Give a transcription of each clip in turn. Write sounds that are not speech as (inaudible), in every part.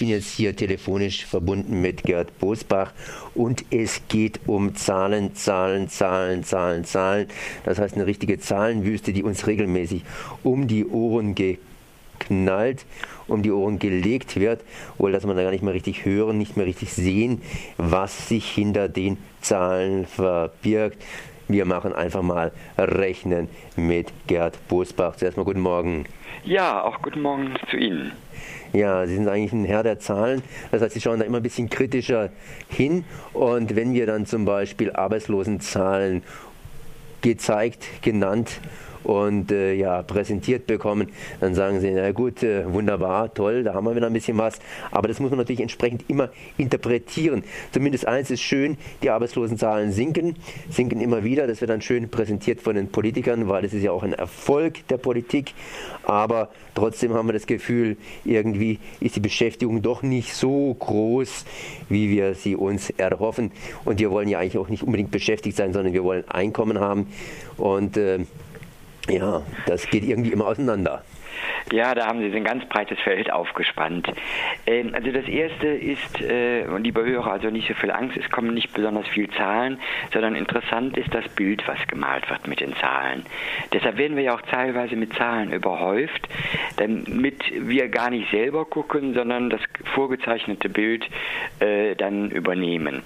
bin jetzt hier telefonisch verbunden mit Gerd Bosbach und es geht um Zahlen, Zahlen, Zahlen, Zahlen, Zahlen. Das heißt eine richtige Zahlenwüste, die uns regelmäßig um die Ohren geknallt, um die Ohren gelegt wird, wohl dass man da gar nicht mehr richtig hören, nicht mehr richtig sehen, was sich hinter den Zahlen verbirgt. Wir machen einfach mal Rechnen mit Gerd Bosbach. Zuerst mal guten Morgen. Ja, auch guten Morgen zu Ihnen. Ja, Sie sind eigentlich ein Herr der Zahlen. Das heißt, Sie schauen da immer ein bisschen kritischer hin. Und wenn wir dann zum Beispiel Arbeitslosenzahlen gezeigt, genannt und äh, ja, präsentiert bekommen, dann sagen sie, na gut, äh, wunderbar, toll, da haben wir wieder ein bisschen was. Aber das muss man natürlich entsprechend immer interpretieren. Zumindest eins ist schön, die Arbeitslosenzahlen sinken, sinken immer wieder. Das wird dann schön präsentiert von den Politikern, weil das ist ja auch ein Erfolg der Politik. Aber trotzdem haben wir das Gefühl, irgendwie ist die Beschäftigung doch nicht so groß, wie wir sie uns erhoffen. Und wir wollen ja eigentlich auch nicht unbedingt beschäftigt sein, sondern wir wollen Einkommen haben. Und äh, ja, das geht irgendwie immer auseinander. Ja, da haben Sie ein ganz breites Feld aufgespannt. Ähm, also das erste ist, äh, lieber Hörer, also nicht so viel Angst, es kommen nicht besonders viel Zahlen, sondern interessant ist das Bild, was gemalt wird mit den Zahlen. Deshalb werden wir ja auch teilweise mit Zahlen überhäuft, damit wir gar nicht selber gucken, sondern das vorgezeichnete Bild äh, dann übernehmen.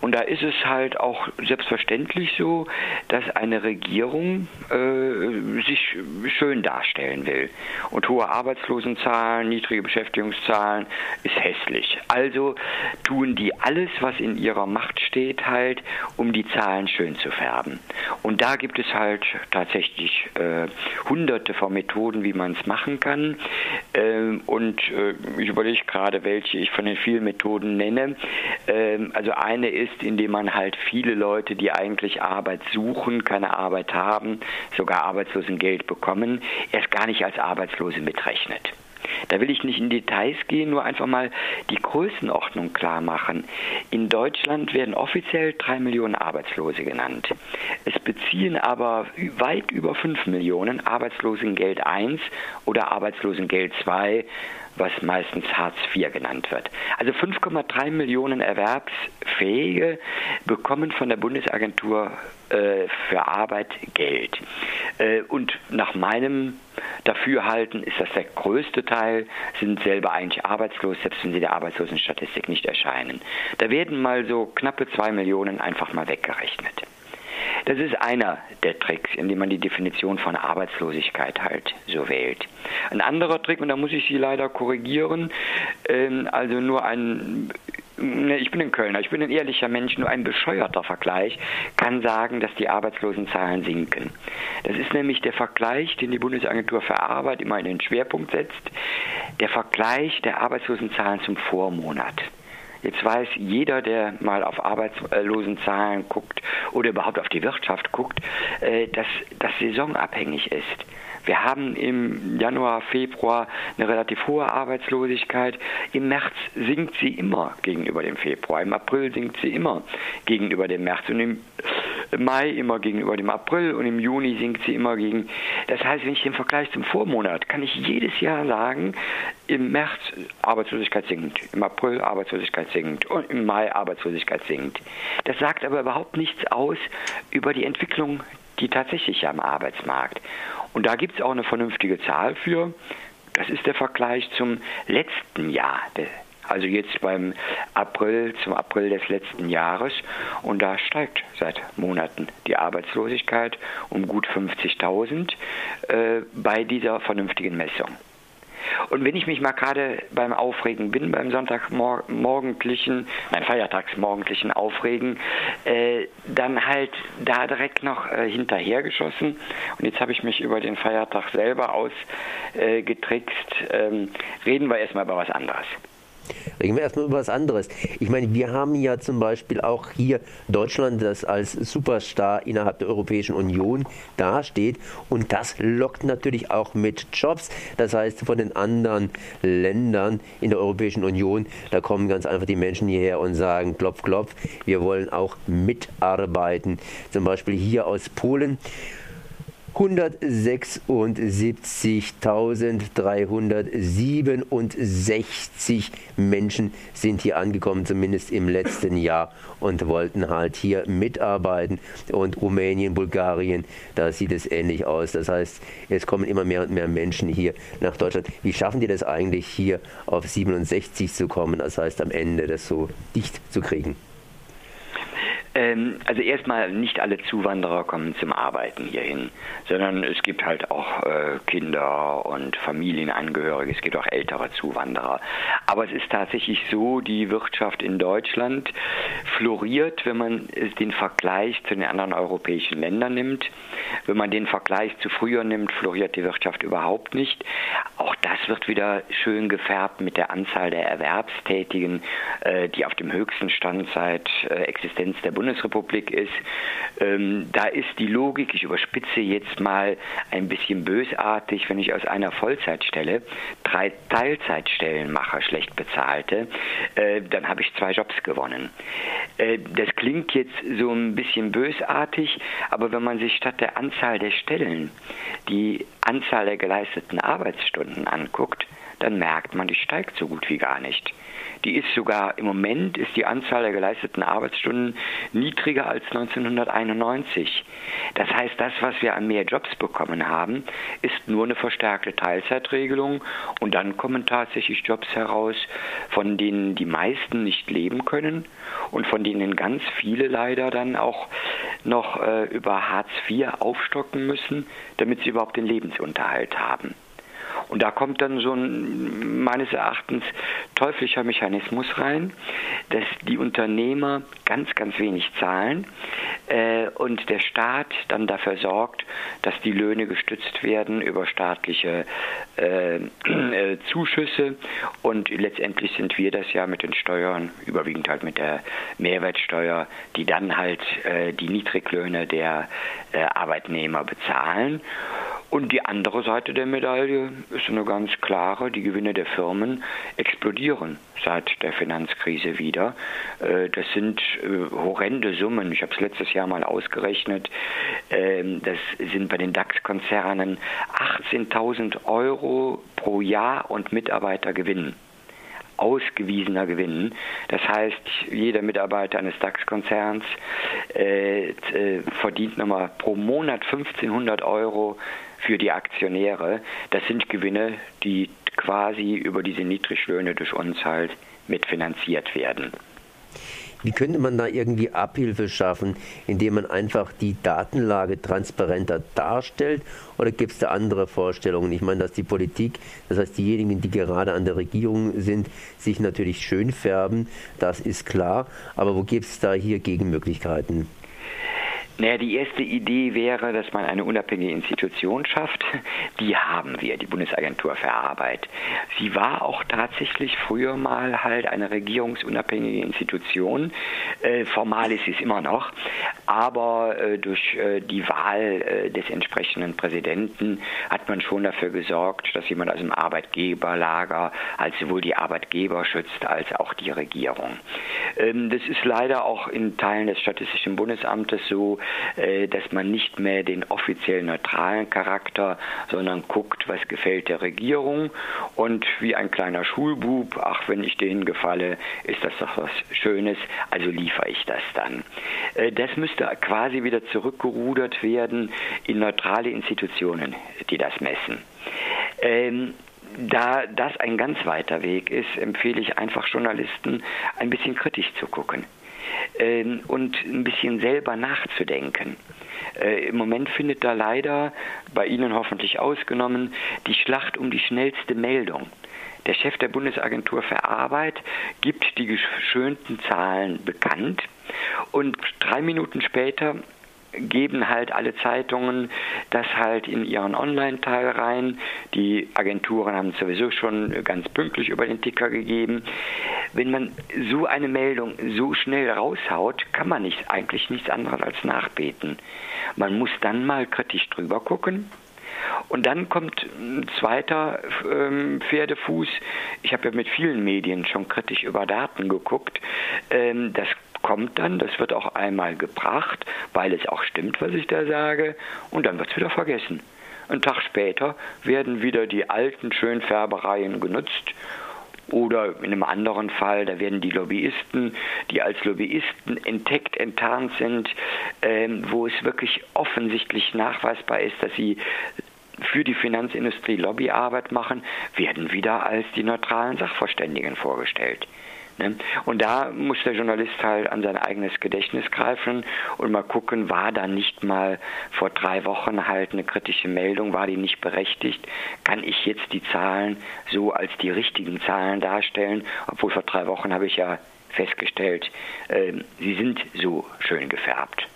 Und da ist es halt auch selbstverständlich so, dass eine Regierung äh, sich schön darstellen will. Und hohe Arbeitslosenzahlen, niedrige Beschäftigungszahlen ist hässlich. Also tun die alles, was in ihrer Macht steht, halt, um die Zahlen schön zu färben. Und da gibt es halt tatsächlich äh, hunderte von Methoden, wie man es machen kann. Ähm, und äh, ich überlege gerade, welche ich von den vielen Methoden nenne. Ähm, also eine ist, indem man halt viele Leute, die eigentlich Arbeit suchen, keine Arbeit haben, sogar Arbeitslosengeld bekommen, erst gar nicht als Arbeitslose mitrechnet. Da will ich nicht in Details gehen, nur einfach mal die Größenordnung klar machen. In Deutschland werden offiziell drei Millionen Arbeitslose genannt. Es beziehen aber weit über fünf Millionen Arbeitslosengeld I oder Arbeitslosengeld II was meistens Hartz IV genannt wird. Also 5,3 Millionen Erwerbsfähige bekommen von der Bundesagentur äh, für Arbeit Geld. Äh, und nach meinem Dafürhalten ist das der größte Teil, sind selber eigentlich arbeitslos, selbst wenn sie der Arbeitslosenstatistik nicht erscheinen. Da werden mal so knappe zwei Millionen einfach mal weggerechnet. Das ist einer der Tricks, indem man die Definition von Arbeitslosigkeit halt so wählt. Ein anderer Trick, und da muss ich Sie leider korrigieren, ähm, also nur ein ne, ich bin ein Kölner, ich bin ein ehrlicher Mensch, nur ein bescheuerter Vergleich kann sagen, dass die Arbeitslosenzahlen sinken. Das ist nämlich der Vergleich, den die Bundesagentur für Arbeit immer in den Schwerpunkt setzt, der Vergleich der Arbeitslosenzahlen zum Vormonat. Jetzt weiß jeder, der mal auf Arbeitslosenzahlen guckt oder überhaupt auf die Wirtschaft guckt, äh, dass das saisonabhängig ist. Wir haben im Januar, Februar eine relativ hohe Arbeitslosigkeit. Im März sinkt sie immer gegenüber dem Februar. Im April sinkt sie immer gegenüber dem März. Und im Mai immer gegenüber dem April und im Juni sinkt sie immer gegen. Das heißt, wenn ich den Vergleich zum Vormonat, kann ich jedes Jahr sagen, im März Arbeitslosigkeit sinkt, im April Arbeitslosigkeit sinkt und im Mai Arbeitslosigkeit sinkt. Das sagt aber überhaupt nichts aus über die Entwicklung, die tatsächlich am Arbeitsmarkt. Und da gibt es auch eine vernünftige Zahl für. Das ist der Vergleich zum letzten Jahr. Also jetzt beim April, zum April des letzten Jahres. Und da steigt seit Monaten die Arbeitslosigkeit um gut 50.000 äh, bei dieser vernünftigen Messung. Und wenn ich mich mal gerade beim Aufregen bin, beim Sonntagmorgendlichen, nein, Feiertagsmorgendlichen Aufregen, äh, dann halt da direkt noch äh, hinterhergeschossen. Und jetzt habe ich mich über den Feiertag selber ausgetrickst. Äh, ähm, reden wir erstmal über was anderes. Reden wir erstmal über was anderes. Ich meine, wir haben ja zum Beispiel auch hier Deutschland, das als Superstar innerhalb der Europäischen Union dasteht. Und das lockt natürlich auch mit Jobs. Das heißt, von den anderen Ländern in der Europäischen Union, da kommen ganz einfach die Menschen hierher und sagen, klopf, klopf, wir wollen auch mitarbeiten. Zum Beispiel hier aus Polen 176.367 Menschen sind hier angekommen, zumindest im letzten Jahr, und wollten halt hier mitarbeiten. Und Rumänien, Bulgarien, da sieht es ähnlich aus. Das heißt, es kommen immer mehr und mehr Menschen hier nach Deutschland. Wie schaffen die das eigentlich, hier auf 67 zu kommen? Das heißt, am Ende das so dicht zu kriegen? Ähm, also erstmal nicht alle Zuwanderer kommen zum Arbeiten hierhin, sondern es gibt halt auch äh, Kinder und Familienangehörige, es gibt auch ältere Zuwanderer. Aber es ist tatsächlich so, die Wirtschaft in Deutschland floriert, wenn man den Vergleich zu den anderen europäischen Ländern nimmt. Wenn man den Vergleich zu früher nimmt, floriert die Wirtschaft überhaupt nicht. Auch das wird wieder schön gefärbt mit der Anzahl der Erwerbstätigen, äh, die auf dem höchsten Stand seit äh, Existenz der Bundesrepublik ist. Ähm, da ist die Logik, ich überspitze jetzt mal ein bisschen bösartig, wenn ich aus einer Vollzeitstelle drei Teilzeitstellen mache, schlecht bezahlte, äh, dann habe ich zwei Jobs gewonnen. Äh, das klingt jetzt so ein bisschen bösartig, aber wenn man sich statt der Anzahl der Stellen die Anzahl der geleisteten Arbeitsstunden anguckt, dann merkt man, die steigt so gut wie gar nicht. Die ist sogar im Moment ist die Anzahl der geleisteten Arbeitsstunden niedriger als 1991. Das heißt, das, was wir an mehr Jobs bekommen haben, ist nur eine verstärkte Teilzeitregelung und dann kommen tatsächlich Jobs heraus, von denen die meisten nicht leben können und von denen ganz viele leider dann auch noch äh, über Hartz IV aufstocken müssen, damit sie überhaupt den Lebensunterhalt haben. Und da kommt dann so ein meines Erachtens teuflischer Mechanismus rein, dass die Unternehmer ganz, ganz wenig zahlen äh, und der Staat dann dafür sorgt, dass die Löhne gestützt werden über staatliche äh, (clears throat) äh, Zuschüsse und letztendlich sind wir das ja mit den Steuern, überwiegend halt mit der Mehrwertsteuer, die dann halt äh, die Niedriglöhne der äh, Arbeitnehmer bezahlen. Und die andere Seite der Medaille ist eine ganz klare, die Gewinne der Firmen explodieren seit der Finanzkrise wieder. Äh, das sind äh, horrende Summen. Ich habe es letztes Jahr mal ausgerechnet. Ähm, das sind bei den DAX-Konzernen 18.000 Euro pro Jahr und Mitarbeitergewinn ausgewiesener Gewinn. Das heißt, jeder Mitarbeiter eines DAX-Konzerns äh, äh, verdient nochmal pro Monat 1500 Euro für die Aktionäre. Das sind Gewinne, die quasi über diese Niedriglöhne durch uns halt mitfinanziert werden. Wie könnte man da irgendwie Abhilfe schaffen, indem man einfach die Datenlage transparenter darstellt? Oder gibt es da andere Vorstellungen? Ich meine, dass die Politik, das heißt diejenigen, die gerade an der Regierung sind, sich natürlich schön färben, das ist klar. Aber wo gibt es da hier Gegenmöglichkeiten? Naja, die erste Idee wäre, dass man eine unabhängige Institution schafft. Die haben wir, die Bundesagentur für Arbeit. Sie war auch tatsächlich früher mal halt eine regierungsunabhängige Institution. Äh, formal ist sie es immer noch, aber äh, durch äh, die Wahl des entsprechenden Präsidenten hat man schon dafür gesorgt, dass jemand aus dem Arbeitgeberlager als sowohl die Arbeitgeber schützt als auch die Regierung. Ähm, das ist leider auch in Teilen des Statistischen Bundesamtes so, dass man nicht mehr den offiziell neutralen Charakter, sondern guckt, was gefällt der Regierung und wie ein kleiner Schulbub, ach, wenn ich denen gefalle, ist das doch was Schönes, also liefere ich das dann. Äh, das müsste quasi wieder zurückgerudert werden in neutrale Institutionen, die das messen. Ähm, da das ein ganz weiter Weg ist, empfehle ich einfach Journalisten, ein bisschen kritisch zu gucken äh, und ein bisschen selber nachzudenken. Äh, Im Moment findet da leider, bei Ihnen hoffentlich ausgenommen, die Schlacht um die schnellste Meldung. Der Chef der Bundesagentur für Arbeit gibt die geschönten Zahlen bekannt und drei Minuten später geben halt alle Zeitungen das halt in ihren Online-Teil rein. Die Agenturen haben sowieso schon ganz pünktlich über den Ticker gegeben. Wenn man so eine Meldung so schnell raushaut, kann man nicht, eigentlich nichts anderes als nachbeten. Man muss dann mal kritisch drüber gucken. Und dann kommt ein zweiter ähm, Pferdefuß. Ich habe ja mit vielen Medien schon kritisch über Daten geguckt. Ähm, das kommt dann, das wird auch einmal gebracht, weil es auch stimmt, was ich da sage, und dann wird es wieder vergessen. Ein Tag später werden wieder die alten Schönfärbereien genutzt oder in einem anderen Fall, da werden die Lobbyisten, die als Lobbyisten entdeckt, enttarnt sind, ähm, wo es wirklich offensichtlich nachweisbar ist, dass sie für die Finanzindustrie Lobbyarbeit machen, werden wieder als die neutralen Sachverständigen vorgestellt. Ne? Und da muss der Journalist halt an sein eigenes Gedächtnis greifen und mal gucken, war da nicht mal vor drei Wochen halt eine kritische Meldung, war die nicht berechtigt? Kann ich jetzt die Zahlen so als die richtigen Zahlen darstellen? Obwohl vor drei Wochen habe ich ja festgestellt, äh, sie sind so schön gefärbt.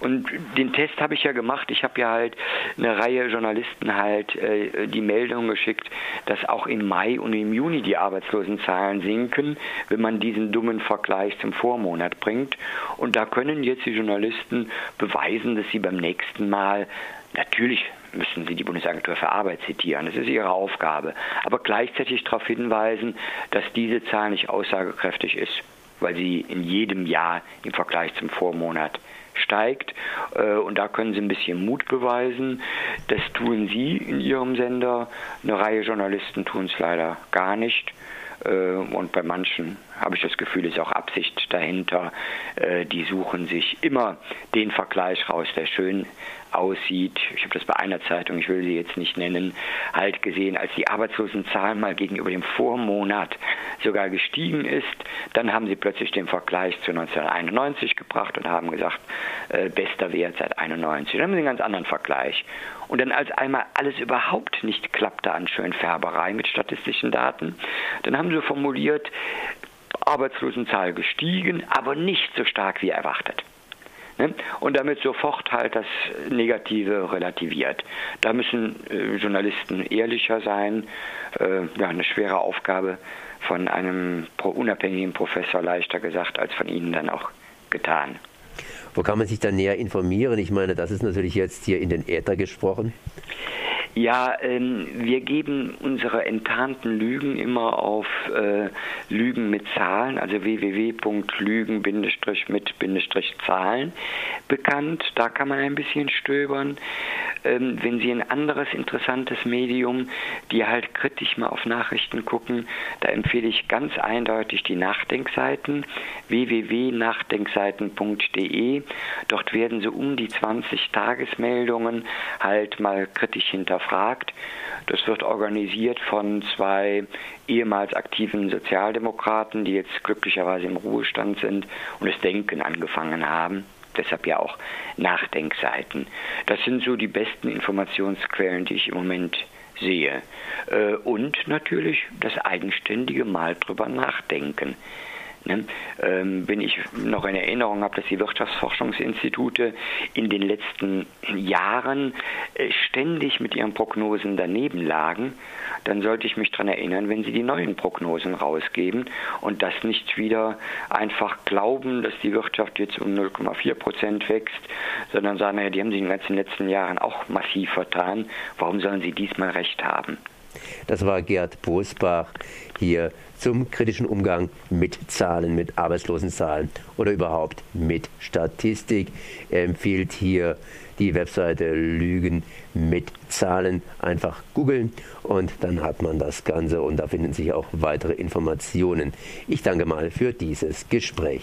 Und den Test habe ich ja gemacht. Ich habe ja halt eine Reihe Journalisten halt äh, die Meldung geschickt, dass auch im Mai und im Juni die Arbeitslosenzahlen sinken, wenn man diesen dummen Vergleich zum Vormonat bringt. Und da können jetzt die Journalisten beweisen, dass sie beim nächsten Mal natürlich müssen Sie die Bundesagentur für Arbeit zitieren. Das ist Ihre Aufgabe. Aber gleichzeitig darauf hinweisen, dass diese Zahl nicht aussagekräftig ist, weil sie in jedem Jahr im Vergleich zum Vormonat steigt. Äh, und da können Sie ein bisschen Mut beweisen. Das tun Sie in Ihrem Sender. Eine Reihe Journalisten tun es leider gar nicht. Äh, und bei manchen habe ich das Gefühl, ist auch Absicht dahinter. Äh, die suchen sich immer den Vergleich raus, der schön aussieht. Ich habe das bei einer Zeitung, ich will sie jetzt nicht nennen, halt gesehen, als die Arbeitslosenzahl mal gegenüber dem Vormonat sogar gestiegen ist, dann haben sie plötzlich den Vergleich zu 1991 gebracht und haben gesagt, äh, bester Wert seit 91. Dann haben sie einen ganz anderen Vergleich. Und dann als einmal alles überhaupt nicht klappte an Schönfärberei mit statistischen Daten, dann haben sie formuliert, Arbeitslosenzahl gestiegen, aber nicht so stark wie erwartet. Ne? Und damit sofort halt das Negative relativiert. Da müssen äh, Journalisten ehrlicher sein. Äh, ja, eine schwere Aufgabe von einem unabhängigen Professor leichter gesagt als von Ihnen dann auch getan. Wo kann man sich dann näher informieren? Ich meine, das ist natürlich jetzt hier in den Äther gesprochen. Ja, ähm, wir geben unsere enttarnten Lügen immer auf äh, Lügen mit Zahlen, also www.lügen-mit-zahlen bekannt. Da kann man ein bisschen stöbern. Ähm, wenn Sie ein anderes interessantes Medium, die halt kritisch mal auf Nachrichten gucken, da empfehle ich ganz eindeutig die Nachdenkseiten www.nachdenkseiten.de. Dort werden so um die 20 Tagesmeldungen halt mal kritisch hinterfragt. Das wird organisiert von zwei ehemals aktiven Sozialdemokraten, die jetzt glücklicherweise im Ruhestand sind und das Denken angefangen haben. Deshalb ja auch Nachdenkseiten. Das sind so die besten Informationsquellen, die ich im Moment sehe. Äh, und natürlich das eigenständige Mal drüber nachdenken. Ne? Ähm, wenn ich noch in Erinnerung habe, dass die Wirtschaftsforschungsinstitute in den letzten Jahren äh, ständig mit ihren Prognosen daneben lagen, dann sollte ich mich daran erinnern, wenn sie die neuen Prognosen rausgeben und das nicht wieder einfach glauben, dass die Wirtschaft jetzt um 0,4 Prozent wächst, sondern sagen, naja, die haben sie in den ganzen letzten Jahren auch massiv vertan. Warum sollen sie diesmal recht haben? Das war Gerd Bosbach hier zum kritischen Umgang mit Zahlen, mit Arbeitslosenzahlen oder überhaupt mit Statistik. Er empfiehlt hier die Webseite Lügen mit Zahlen. Einfach googeln und dann hat man das Ganze und da finden sich auch weitere Informationen. Ich danke mal für dieses Gespräch.